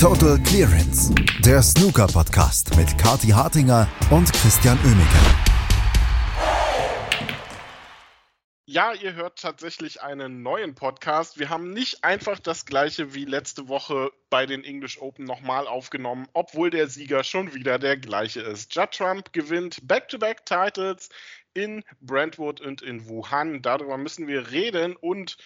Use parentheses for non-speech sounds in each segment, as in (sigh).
Total Clearance, der Snooker-Podcast mit Kati Hartinger und Christian Oemeke. Ja, ihr hört tatsächlich einen neuen Podcast. Wir haben nicht einfach das gleiche wie letzte Woche bei den English Open nochmal aufgenommen, obwohl der Sieger schon wieder der gleiche ist. Judd Trump gewinnt Back-to-Back-Titles in Brentwood und in Wuhan. Darüber müssen wir reden und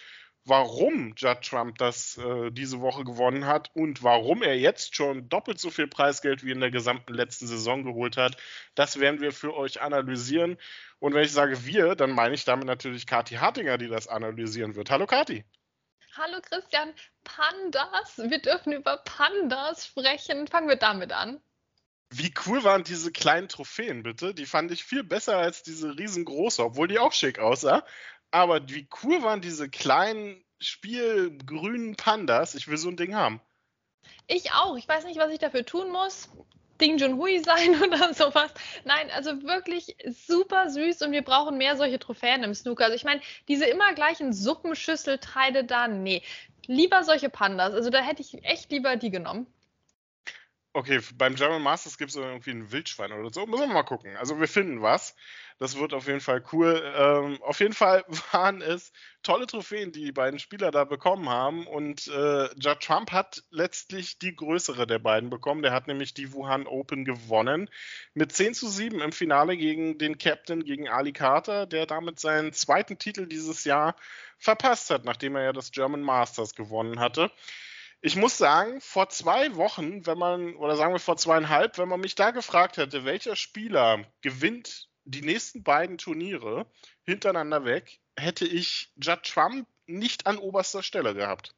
warum Judd Trump das äh, diese Woche gewonnen hat und warum er jetzt schon doppelt so viel Preisgeld wie in der gesamten letzten Saison geholt hat, das werden wir für euch analysieren. Und wenn ich sage wir, dann meine ich damit natürlich Kati Hartinger, die das analysieren wird. Hallo Kati. Hallo Christian, Pandas. Wir dürfen über Pandas sprechen. Fangen wir damit an. Wie cool waren diese kleinen Trophäen, bitte? Die fand ich viel besser als diese riesengroße, obwohl die auch schick aussah. Aber wie cool waren diese kleinen spielgrünen Pandas? Ich will so ein Ding haben. Ich auch. Ich weiß nicht, was ich dafür tun muss. Ding Junhui sein (laughs) oder sowas. Nein, also wirklich super süß und wir brauchen mehr solche Trophäen im Snooker. Also ich meine, diese immer gleichen Suppenschüsselteile da, nee. Lieber solche Pandas. Also da hätte ich echt lieber die genommen. Okay, beim German Masters gibt es irgendwie ein Wildschwein oder so. Müssen wir mal gucken. Also wir finden was. Das wird auf jeden Fall cool. Ähm, auf jeden Fall (laughs) waren es tolle Trophäen, die die beiden Spieler da bekommen haben. Und äh, Judd Trump hat letztlich die größere der beiden bekommen. Der hat nämlich die Wuhan Open gewonnen. Mit 10 zu 7 im Finale gegen den Captain, gegen Ali Carter, der damit seinen zweiten Titel dieses Jahr verpasst hat, nachdem er ja das German Masters gewonnen hatte. Ich muss sagen, vor zwei Wochen, wenn man, oder sagen wir vor zweieinhalb, wenn man mich da gefragt hätte, welcher Spieler gewinnt die nächsten beiden Turniere hintereinander weg, hätte ich Judd Trump nicht an oberster Stelle gehabt.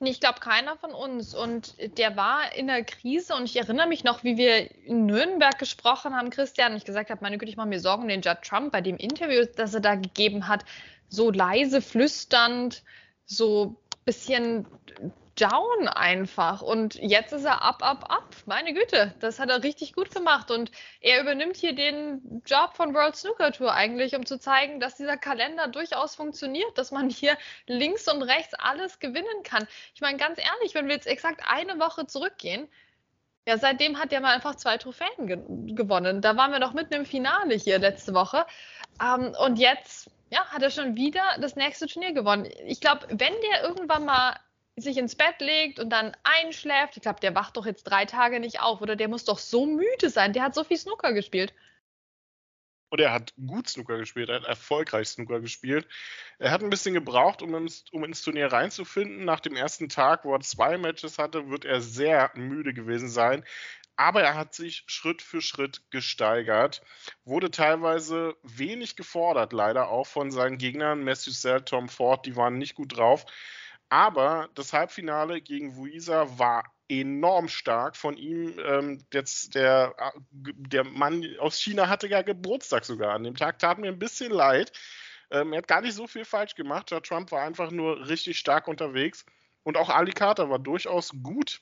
Nee, ich glaube keiner von uns. Und der war in der Krise und ich erinnere mich noch, wie wir in Nürnberg gesprochen haben, Christian, und ich gesagt habe, meine Güte, ich mache mir Sorgen um den Judd Trump bei dem Interview, das er da gegeben hat, so leise flüsternd, so bisschen down einfach. Und jetzt ist er ab, ab, ab. Meine Güte, das hat er richtig gut gemacht. Und er übernimmt hier den Job von World Snooker Tour eigentlich, um zu zeigen, dass dieser Kalender durchaus funktioniert, dass man hier links und rechts alles gewinnen kann. Ich meine, ganz ehrlich, wenn wir jetzt exakt eine Woche zurückgehen, ja, seitdem hat er mal einfach zwei Trophäen ge gewonnen. Da waren wir noch mitten im Finale hier letzte Woche. Ähm, und jetzt ja, hat er schon wieder das nächste Turnier gewonnen. Ich glaube, wenn der irgendwann mal sich ins Bett legt und dann einschläft. Ich glaube, der wacht doch jetzt drei Tage nicht auf oder der muss doch so müde sein. Der hat so viel Snooker gespielt. Und er hat gut Snooker gespielt, er hat erfolgreich Snooker gespielt. Er hat ein bisschen gebraucht, um ins, um ins Turnier reinzufinden. Nach dem ersten Tag, wo er zwei Matches hatte, wird er sehr müde gewesen sein. Aber er hat sich Schritt für Schritt gesteigert, wurde teilweise wenig gefordert, leider auch von seinen Gegnern. Sell, Tom Ford, die waren nicht gut drauf. Aber das Halbfinale gegen Wuisa war enorm stark von ihm. Ähm, jetzt der, äh, der Mann aus China hatte ja Geburtstag sogar an dem Tag. Tat mir ein bisschen leid. Ähm, er hat gar nicht so viel falsch gemacht. Der Trump war einfach nur richtig stark unterwegs. Und auch Ali Carter war durchaus gut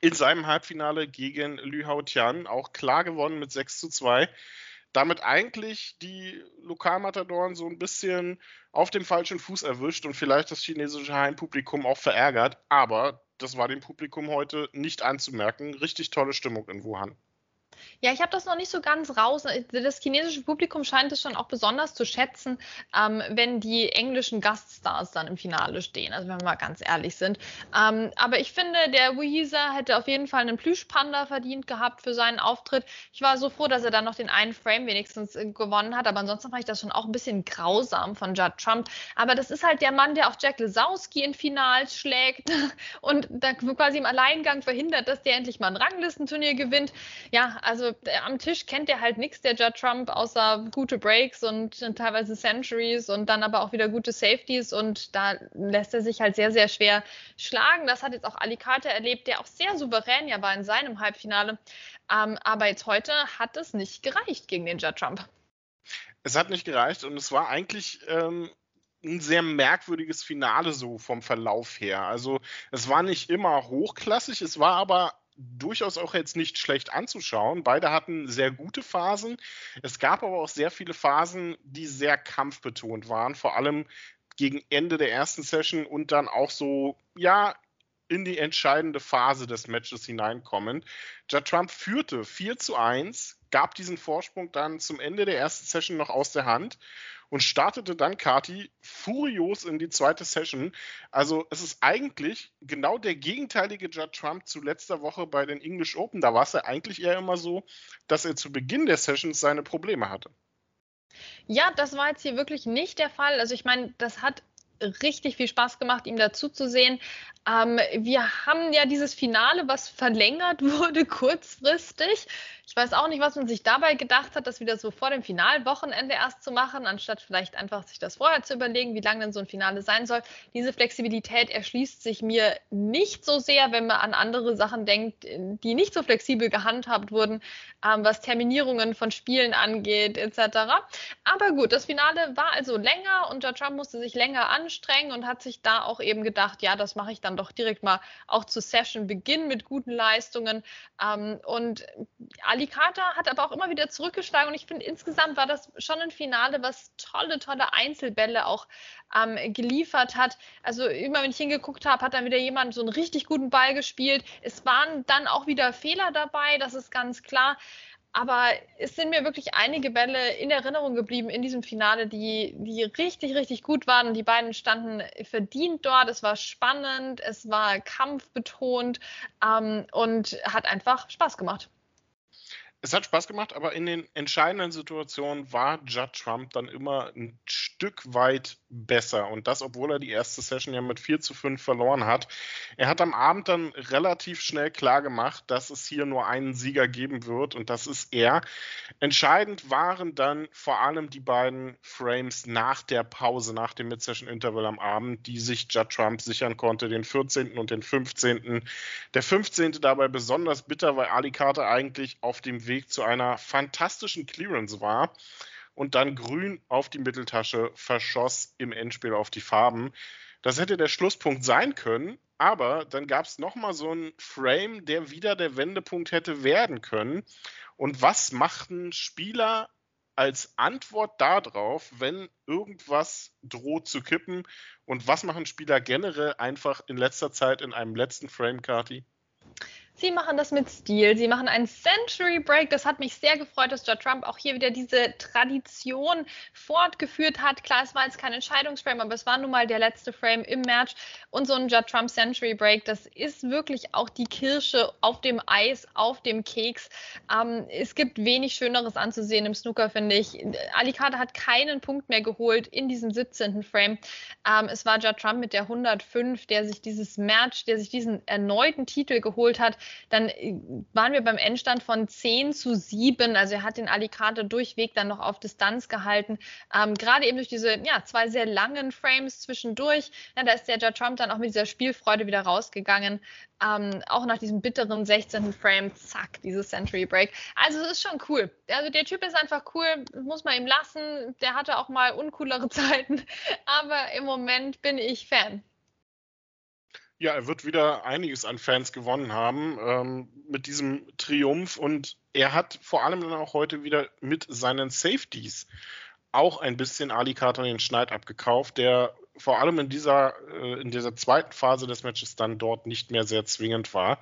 in seinem Halbfinale gegen Lü Hao Tian. Auch klar gewonnen mit 6 zu 2 damit eigentlich die Lokalmatadoren so ein bisschen auf dem falschen Fuß erwischt und vielleicht das chinesische Heimpublikum auch verärgert. Aber das war dem Publikum heute nicht anzumerken. Richtig tolle Stimmung in Wuhan. Ja, ich habe das noch nicht so ganz raus. Das chinesische Publikum scheint es schon auch besonders zu schätzen, ähm, wenn die englischen Gaststars dann im Finale stehen. Also wenn wir mal ganz ehrlich sind. Ähm, aber ich finde, der Wuisa hätte auf jeden Fall einen Plüschpanda verdient gehabt für seinen Auftritt. Ich war so froh, dass er dann noch den einen Frame wenigstens äh, gewonnen hat. Aber ansonsten fand ich das schon auch ein bisschen grausam von Judd Trump. Aber das ist halt der Mann, der auch Jack Lesowski in Finals schlägt (laughs) und da quasi im Alleingang verhindert, dass der endlich mal ein Ranglistenturnier gewinnt. Ja, also äh, am Tisch kennt der halt nichts, der Judd Trump, außer gute Breaks und äh, teilweise Centuries und dann aber auch wieder gute Safeties und da lässt er sich halt sehr, sehr schwer schlagen. Das hat jetzt auch Alicante erlebt, der auch sehr souverän ja war in seinem Halbfinale. Ähm, aber jetzt heute hat es nicht gereicht gegen den Judd Trump. Es hat nicht gereicht und es war eigentlich ähm, ein sehr merkwürdiges Finale so vom Verlauf her. Also es war nicht immer hochklassig, es war aber durchaus auch jetzt nicht schlecht anzuschauen. Beide hatten sehr gute Phasen. Es gab aber auch sehr viele Phasen, die sehr kampfbetont waren, vor allem gegen Ende der ersten Session und dann auch so, ja, in die entscheidende Phase des Matches hineinkommen. Judd Trump führte 4 zu 1, gab diesen Vorsprung dann zum Ende der ersten Session noch aus der Hand und startete dann Kati furios in die zweite Session. Also es ist eigentlich genau der gegenteilige Judd Trump zu letzter Woche bei den English Open. Da war es ja eigentlich eher immer so, dass er zu Beginn der Sessions seine Probleme hatte. Ja, das war jetzt hier wirklich nicht der Fall. Also ich meine, das hat richtig viel Spaß gemacht, ihm dazu zu sehen. Ähm, wir haben ja dieses Finale, was verlängert (laughs) wurde kurzfristig. Ich weiß auch nicht, was man sich dabei gedacht hat, das wieder so vor dem Finalwochenende erst zu machen, anstatt vielleicht einfach sich das vorher zu überlegen, wie lang denn so ein Finale sein soll. Diese Flexibilität erschließt sich mir nicht so sehr, wenn man an andere Sachen denkt, die nicht so flexibel gehandhabt wurden, ähm, was Terminierungen von Spielen angeht, etc. Aber gut, das Finale war also länger und der Trump musste sich länger anstrengen und hat sich da auch eben gedacht, ja, das mache ich dann doch direkt mal auch zu Session Beginn mit guten Leistungen. Ähm, und alle Alicata hat aber auch immer wieder zurückgeschlagen und ich finde, insgesamt war das schon ein Finale, was tolle, tolle Einzelbälle auch ähm, geliefert hat. Also immer, wenn ich hingeguckt habe, hat dann wieder jemand so einen richtig guten Ball gespielt. Es waren dann auch wieder Fehler dabei, das ist ganz klar. Aber es sind mir wirklich einige Bälle in Erinnerung geblieben in diesem Finale, die, die richtig, richtig gut waren. Die beiden standen verdient dort. Es war spannend, es war kampfbetont ähm, und hat einfach Spaß gemacht es hat Spaß gemacht, aber in den entscheidenden Situationen war Judd Trump dann immer ein Stück weit besser. Und das, obwohl er die erste Session ja mit 4 zu 5 verloren hat. Er hat am Abend dann relativ schnell klar gemacht, dass es hier nur einen Sieger geben wird und das ist er. Entscheidend waren dann vor allem die beiden Frames nach der Pause, nach dem Mid-Session-Interval am Abend, die sich Judd Trump sichern konnte, den 14. und den 15. Der 15. dabei besonders bitter, weil Ali Carter eigentlich auf dem Weg Weg zu einer fantastischen Clearance war und dann grün auf die Mitteltasche verschoss im Endspiel auf die Farben. Das hätte der Schlusspunkt sein können, aber dann gab es nochmal so einen Frame, der wieder der Wendepunkt hätte werden können. Und was machten Spieler als Antwort darauf, wenn irgendwas droht zu kippen? Und was machen Spieler generell einfach in letzter Zeit in einem letzten Frame, Kati? Sie machen das mit Stil. Sie machen einen Century Break. Das hat mich sehr gefreut, dass Judd Trump auch hier wieder diese Tradition fortgeführt hat. Klar, es war jetzt kein Entscheidungsframe, aber es war nun mal der letzte Frame im Match. Und so ein Judd Trump Century Break, das ist wirklich auch die Kirsche auf dem Eis, auf dem Keks. Ähm, es gibt wenig Schöneres anzusehen im Snooker, finde ich. Alicante hat keinen Punkt mehr geholt in diesem 17. Frame. Ähm, es war Judd Trump mit der 105, der sich dieses Match, der sich diesen erneuten Titel geholt hat dann äh, waren wir beim Endstand von 10 zu 7. Also er hat den Alicante durchweg dann noch auf Distanz gehalten. Ähm, Gerade eben durch diese ja, zwei sehr langen Frames zwischendurch. Ja, da ist der Judge Trump dann auch mit dieser Spielfreude wieder rausgegangen. Ähm, auch nach diesem bitteren 16. Frame, zack, dieses Century Break. Also es ist schon cool. Also der Typ ist einfach cool, muss man ihm lassen. Der hatte auch mal uncoolere (laughs) Zeiten, aber im Moment bin ich Fan. Ja, er wird wieder einiges an Fans gewonnen haben ähm, mit diesem Triumph und er hat vor allem dann auch heute wieder mit seinen Safeties auch ein bisschen Ali Carter den Schneid abgekauft, der vor allem in dieser, äh, in dieser zweiten Phase des Matches dann dort nicht mehr sehr zwingend war.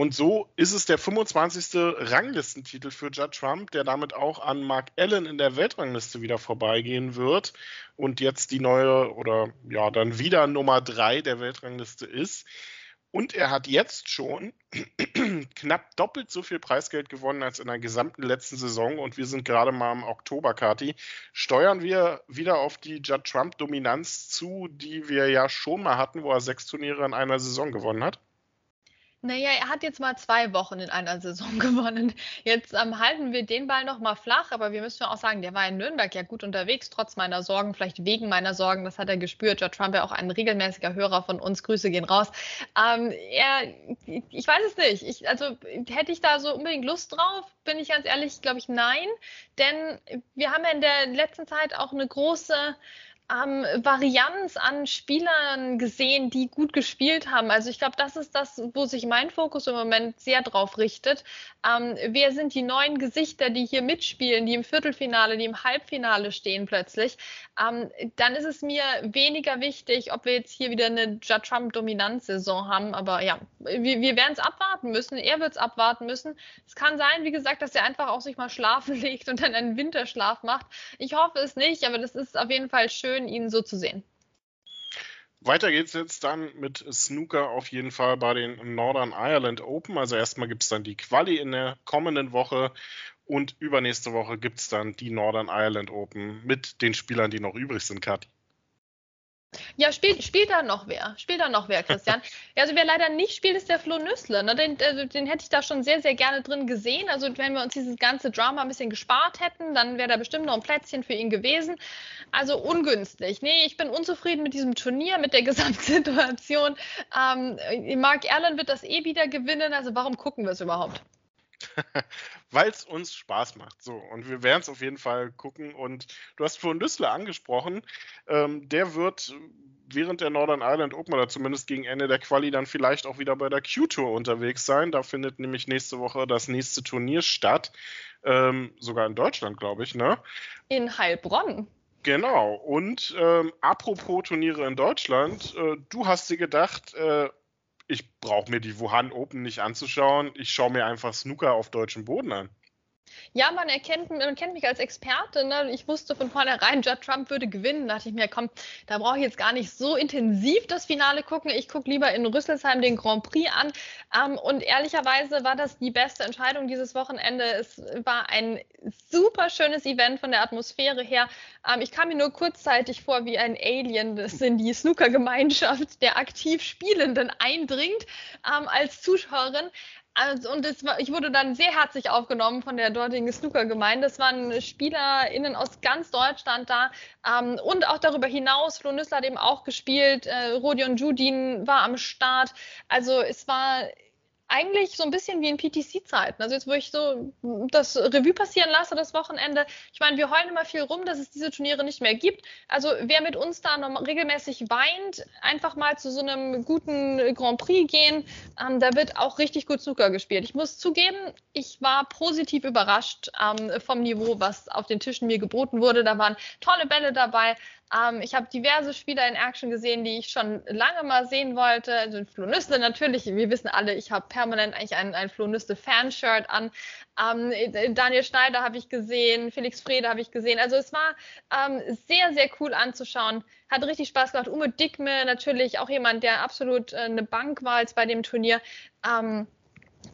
Und so ist es der 25. Ranglistentitel für Judd Trump, der damit auch an Mark Allen in der Weltrangliste wieder vorbeigehen wird und jetzt die neue oder ja, dann wieder Nummer 3 der Weltrangliste ist. Und er hat jetzt schon (clears throat) knapp doppelt so viel Preisgeld gewonnen als in der gesamten letzten Saison. Und wir sind gerade mal im Oktober, Kati. Steuern wir wieder auf die Judd Trump-Dominanz zu, die wir ja schon mal hatten, wo er sechs Turniere in einer Saison gewonnen hat? Naja, er hat jetzt mal zwei Wochen in einer Saison (laughs) gewonnen. Jetzt ähm, halten wir den Ball noch mal flach, aber wir müssen ja auch sagen, der war in Nürnberg ja gut unterwegs, trotz meiner Sorgen, vielleicht wegen meiner Sorgen. Das hat er gespürt. George Trump ja auch ein regelmäßiger Hörer von uns. Grüße gehen raus. Ähm, er, ich weiß es nicht. Ich, also hätte ich da so unbedingt Lust drauf? Bin ich ganz ehrlich, glaube ich, nein. Denn wir haben ja in der letzten Zeit auch eine große ähm, Varianz an Spielern gesehen, die gut gespielt haben. Also ich glaube, das ist das, wo sich mein Fokus im Moment sehr drauf richtet. Ähm, wer sind die neuen Gesichter, die hier mitspielen, die im Viertelfinale, die im Halbfinale stehen plötzlich? Ähm, dann ist es mir weniger wichtig, ob wir jetzt hier wieder eine Judd Trump-Dominanzsaison haben. Aber ja, wir, wir werden es abwarten müssen. Er wird es abwarten müssen. Es kann sein, wie gesagt, dass er einfach auch sich mal schlafen (laughs) legt und dann einen Winterschlaf macht. Ich hoffe es nicht, aber das ist auf jeden Fall schön, ihn so zu sehen. Weiter geht's jetzt dann mit Snooker auf jeden Fall bei den Northern Ireland Open. Also erstmal gibt es dann die Quali in der kommenden Woche und übernächste Woche gibt es dann die Northern Ireland Open mit den Spielern, die noch übrig sind, Kathi. Ja, spielt, spielt da noch wer? Spielt da noch wer, Christian? (laughs) also wer leider nicht spielt, ist der Flo Nüssle. Ne? Den, also, den hätte ich da schon sehr, sehr gerne drin gesehen. Also wenn wir uns dieses ganze Drama ein bisschen gespart hätten, dann wäre da bestimmt noch ein Plätzchen für ihn gewesen. Also ungünstig. Nee, ich bin unzufrieden mit diesem Turnier, mit der (laughs) Gesamtsituation. Ähm, Mark Allen wird das eh wieder gewinnen. Also warum gucken wir es überhaupt? (laughs) Weil es uns Spaß macht. So, und wir werden es auf jeden Fall gucken. Und du hast vorhin Düssler angesprochen. Ähm, der wird während der Northern Ireland Open oder zumindest gegen Ende der Quali dann vielleicht auch wieder bei der Q-Tour unterwegs sein. Da findet nämlich nächste Woche das nächste Turnier statt. Ähm, sogar in Deutschland, glaube ich, ne? In Heilbronn. Genau. Und ähm, apropos Turniere in Deutschland, äh, du hast dir gedacht, äh, ich brauche mir die Wuhan Open nicht anzuschauen. Ich schaue mir einfach Snooker auf deutschem Boden an. Ja, man erkennt, man kennt mich als Experte. Ne? Ich wusste von vornherein, Judd Trump würde gewinnen. Da dachte ich mir, komm, da brauche ich jetzt gar nicht so intensiv das Finale gucken. Ich gucke lieber in Rüsselsheim den Grand Prix an. Ähm, und ehrlicherweise war das die beste Entscheidung dieses Wochenende. Es war ein super schönes Event von der Atmosphäre her. Ähm, ich kam mir nur kurzzeitig vor wie ein Alien, das in die Snooker-Gemeinschaft der aktiv Spielenden eindringt ähm, als Zuschauerin. Also, und war, ich wurde dann sehr herzlich aufgenommen von der dortigen Snooker-Gemeinde. Es waren SpielerInnen aus ganz Deutschland da ähm, und auch darüber hinaus. Flo Nüssler hat eben auch gespielt. Äh, Rodion Judin war am Start. Also es war eigentlich so ein bisschen wie in PTC-Zeiten. Also jetzt, wo ich so das Revue passieren lasse, das Wochenende. Ich meine, wir heulen immer viel rum, dass es diese Turniere nicht mehr gibt. Also wer mit uns da noch regelmäßig weint, einfach mal zu so einem guten Grand Prix gehen. Ähm, da wird auch richtig gut Zucker gespielt. Ich muss zugeben, ich war positiv überrascht ähm, vom Niveau, was auf den Tischen mir geboten wurde. Da waren tolle Bälle dabei. Ähm, ich habe diverse Spieler in Action gesehen, die ich schon lange mal sehen wollte. Also Flo Nüssle natürlich. Wir wissen alle, ich habe permanent eigentlich ein, ein Flo Nüssle Fanshirt an. Ähm, Daniel Schneider habe ich gesehen, Felix Frede habe ich gesehen. Also es war ähm, sehr, sehr cool anzuschauen. Hat richtig Spaß gemacht. Ume Dickme natürlich auch jemand, der absolut äh, eine Bank war als bei dem Turnier. Ähm,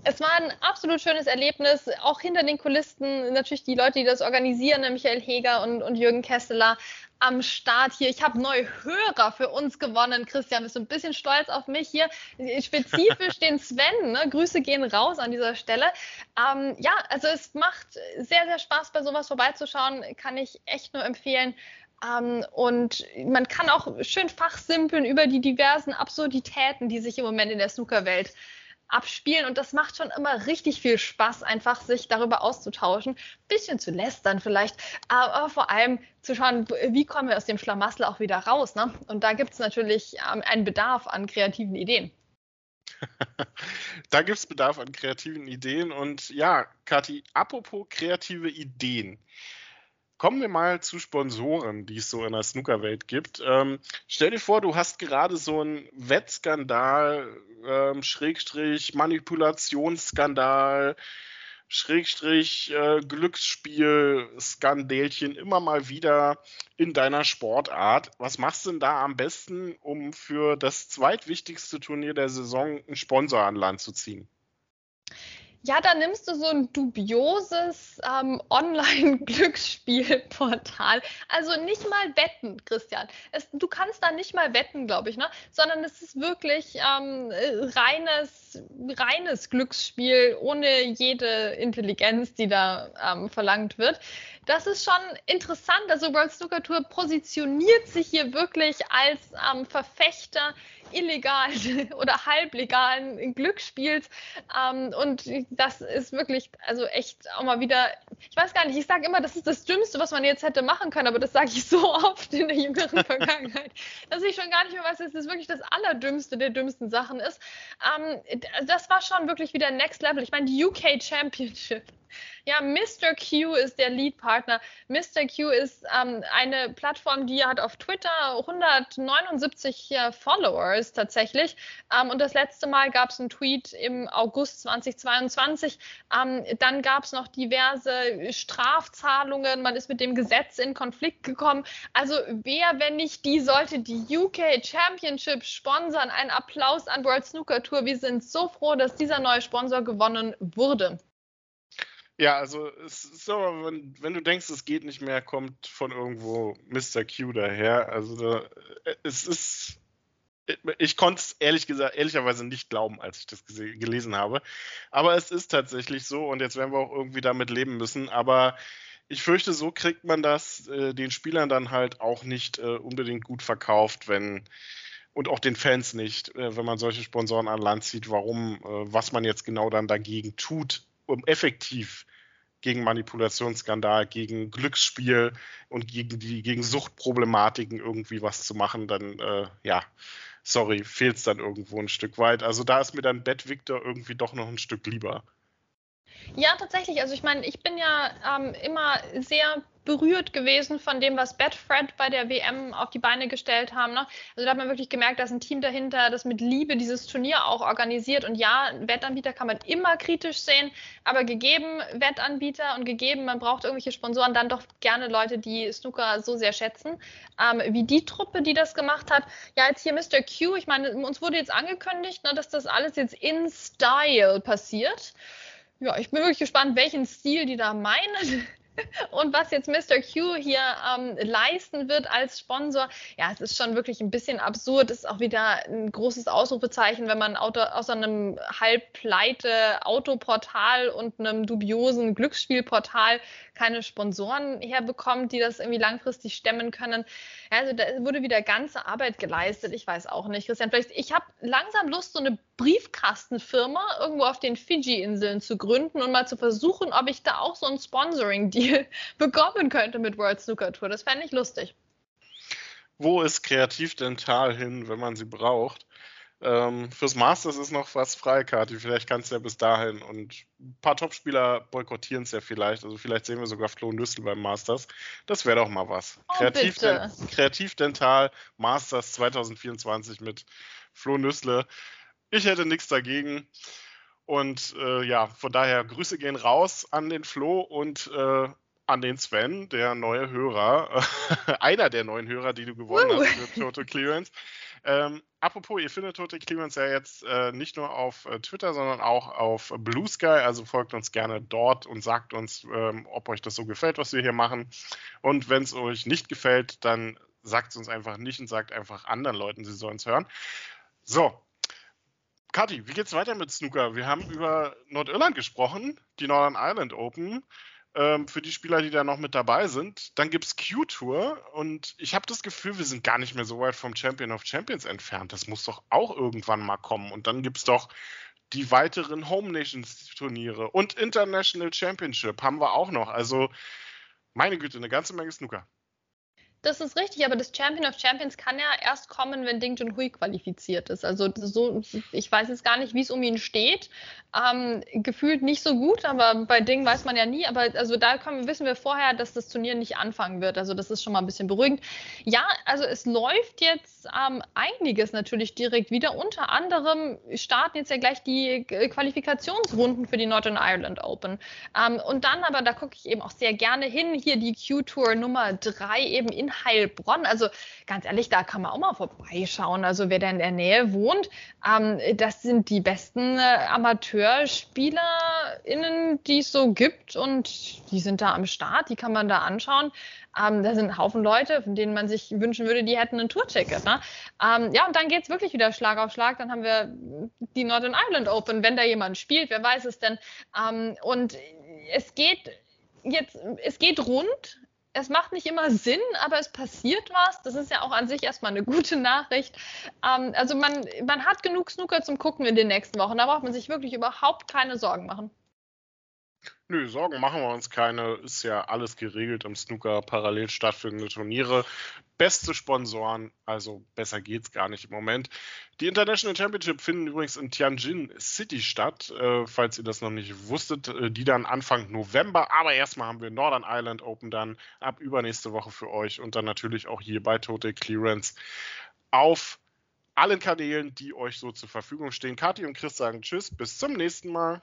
es war ein absolut schönes Erlebnis, auch hinter den Kulissen. Natürlich die Leute, die das organisieren, Michael Heger und, und Jürgen Kesseler am Start hier. Ich habe neue Hörer für uns gewonnen. Christian, bist du ein bisschen stolz auf mich hier? Spezifisch (laughs) den Sven. Ne? Grüße gehen raus an dieser Stelle. Ähm, ja, also es macht sehr, sehr Spaß, bei sowas vorbeizuschauen. Kann ich echt nur empfehlen. Ähm, und man kann auch schön fachsimpeln über die diversen Absurditäten, die sich im Moment in der Snookerwelt abspielen und das macht schon immer richtig viel Spaß, einfach sich darüber auszutauschen, bisschen zu lästern vielleicht, aber vor allem zu schauen, wie kommen wir aus dem Schlamassel auch wieder raus. Ne? Und da gibt es natürlich ähm, einen Bedarf an kreativen Ideen. (laughs) da gibt es Bedarf an kreativen Ideen und ja, Kathi, apropos kreative Ideen. Kommen wir mal zu Sponsoren, die es so in der Snookerwelt gibt. Ähm, stell dir vor, du hast gerade so einen Wettskandal, ähm, Schrägstrich Manipulationsskandal, Schrägstrich äh, Glücksspiel-Skandälchen immer mal wieder in deiner Sportart. Was machst du denn da am besten, um für das zweitwichtigste Turnier der Saison einen Sponsor an Land zu ziehen? Ja, da nimmst du so ein dubioses ähm, Online-Glücksspielportal. Also nicht mal wetten, Christian. Es, du kannst da nicht mal wetten, glaube ich, ne? Sondern es ist wirklich ähm, reines, reines Glücksspiel ohne jede Intelligenz, die da ähm, verlangt wird. Das ist schon interessant. Also World Snooker Tour positioniert sich hier wirklich als ähm, Verfechter illegalen (laughs) oder halblegalen Glücksspiels. Ähm, und das ist wirklich, also echt auch mal wieder, ich weiß gar nicht, ich sage immer, das ist das Dümmste, was man jetzt hätte machen können, aber das sage ich (laughs) so oft in der jüngeren Vergangenheit, (laughs) dass ich schon gar nicht mehr weiß, dass das wirklich das Allerdümmste der dümmsten Sachen ist. Ähm, das war schon wirklich wieder Next Level. Ich meine, die UK Championship ja, Mr. Q ist der Lead-Partner. Mr. Q ist ähm, eine Plattform, die hat auf Twitter 179 äh, Followers tatsächlich. Ähm, und das letzte Mal gab es einen Tweet im August 2022. Ähm, dann gab es noch diverse Strafzahlungen. Man ist mit dem Gesetz in Konflikt gekommen. Also wer, wenn nicht die, sollte die UK Championship sponsern? Ein Applaus an World Snooker Tour. Wir sind so froh, dass dieser neue Sponsor gewonnen wurde. Ja, also es ist so, wenn, wenn, du denkst, es geht nicht mehr, kommt von irgendwo Mr. Q daher. Also da, äh, es ist. Ich konnte es ehrlich gesagt, ehrlicherweise nicht glauben, als ich das gelesen habe. Aber es ist tatsächlich so und jetzt werden wir auch irgendwie damit leben müssen. Aber ich fürchte, so kriegt man das äh, den Spielern dann halt auch nicht äh, unbedingt gut verkauft, wenn und auch den Fans nicht, äh, wenn man solche Sponsoren an Land zieht, warum, äh, was man jetzt genau dann dagegen tut, um effektiv gegen Manipulationsskandal, gegen Glücksspiel und gegen die gegen Suchtproblematiken irgendwie was zu machen, dann äh, ja, sorry, fehlt es dann irgendwo ein Stück weit. Also da ist mir dann Bad Victor irgendwie doch noch ein Stück lieber. Ja, tatsächlich. Also ich meine, ich bin ja ähm, immer sehr berührt gewesen von dem, was Betfred bei der WM auf die Beine gestellt haben. Ne? Also da hat man wirklich gemerkt, dass ein Team dahinter, das mit Liebe dieses Turnier auch organisiert. Und ja, Wettanbieter kann man immer kritisch sehen, aber gegeben Wettanbieter und gegeben, man braucht irgendwelche Sponsoren, dann doch gerne Leute, die Snooker so sehr schätzen, ähm, wie die Truppe, die das gemacht hat. Ja, jetzt hier Mr. Q, ich meine, uns wurde jetzt angekündigt, ne, dass das alles jetzt in Style passiert. Ja, ich bin wirklich gespannt, welchen Stil die da meinen. (laughs) Und was jetzt Mr. Q hier ähm, leisten wird als Sponsor, ja, es ist schon wirklich ein bisschen absurd. Ist auch wieder ein großes Ausrufezeichen, wenn man Auto, außer einem halbpleite Autoportal und einem dubiosen Glücksspielportal keine Sponsoren herbekommt, die das irgendwie langfristig stemmen können. Also da wurde wieder ganze Arbeit geleistet. Ich weiß auch nicht, Christian. Vielleicht, ich habe langsam Lust, so eine Briefkastenfirma irgendwo auf den Fiji-Inseln zu gründen und mal zu versuchen, ob ich da auch so ein Sponsoring-Deal (laughs) bekommen könnte mit World Snooker Tour. Das fände ich lustig. Wo ist Kreativdental hin, wenn man sie braucht? Ähm, fürs Masters ist noch was frei, Kati. Vielleicht kannst du ja bis dahin. Und ein paar Topspieler boykottieren es ja vielleicht. Also vielleicht sehen wir sogar Flo Nüssel beim Masters. Das wäre doch mal was. Oh, Kreativ Kreativdental Masters 2024 mit Flo Nüssle. Ich hätte nichts dagegen. Und äh, ja, von daher Grüße gehen raus an den Flo und äh, an den Sven, der neue Hörer, (laughs) einer der neuen Hörer, die du gewonnen uh. hast für Total Clearance. Ähm, apropos, ihr findet Total Clearance ja jetzt äh, nicht nur auf äh, Twitter, sondern auch auf Blue Sky. Also folgt uns gerne dort und sagt uns, ähm, ob euch das so gefällt, was wir hier machen. Und wenn es euch nicht gefällt, dann sagt es uns einfach nicht und sagt einfach anderen Leuten, sie sollen es hören. So, Kathi, wie geht's weiter mit Snooker? Wir haben über Nordirland gesprochen, die Northern Ireland Open ähm, für die Spieler, die da noch mit dabei sind. Dann gibt es Q-Tour und ich habe das Gefühl, wir sind gar nicht mehr so weit vom Champion of Champions entfernt. Das muss doch auch irgendwann mal kommen. Und dann gibt es doch die weiteren Home Nations Turniere und International Championship haben wir auch noch. Also, meine Güte, eine ganze Menge Snooker. Das ist richtig, aber das Champion of Champions kann ja erst kommen, wenn Ding Junhui qualifiziert ist. Also so, ich weiß jetzt gar nicht, wie es um ihn steht. Ähm, gefühlt nicht so gut, aber bei Ding weiß man ja nie. Aber also da können, wissen wir vorher, dass das Turnier nicht anfangen wird. Also das ist schon mal ein bisschen beruhigend. Ja, also es läuft jetzt ähm, einiges natürlich direkt wieder. Unter anderem starten jetzt ja gleich die Qualifikationsrunden für die Northern Ireland Open. Ähm, und dann aber, da gucke ich eben auch sehr gerne hin, hier die Q-Tour Nummer 3 eben in Heilbronn. Also ganz ehrlich, da kann man auch mal vorbeischauen. Also wer da in der Nähe wohnt, ähm, das sind die besten äh, AmateurspielerInnen, die es so gibt und die sind da am Start, die kann man da anschauen. Ähm, da sind ein Haufen Leute, von denen man sich wünschen würde, die hätten ein Tourticket. Ne? Ähm, ja, und dann geht es wirklich wieder Schlag auf Schlag. Dann haben wir die Northern Ireland Open, wenn da jemand spielt, wer weiß es denn. Ähm, und es geht jetzt, es geht rund es macht nicht immer Sinn, aber es passiert was. Das ist ja auch an sich erstmal eine gute Nachricht. Ähm, also man, man hat genug Snooker zum Gucken in den nächsten Wochen. Da braucht man sich wirklich überhaupt keine Sorgen machen. Nö, Sorgen machen wir uns keine. Ist ja alles geregelt im Snooker, parallel stattfindende Turniere. Beste Sponsoren, also besser geht's gar nicht im Moment. Die International Championship finden übrigens in Tianjin City statt, äh, falls ihr das noch nicht wusstet. Äh, die dann Anfang November. Aber erstmal haben wir Northern Ireland Open dann ab übernächste Woche für euch und dann natürlich auch hier bei Total Clearance auf allen Kanälen, die euch so zur Verfügung stehen. Kathi und Chris sagen Tschüss, bis zum nächsten Mal.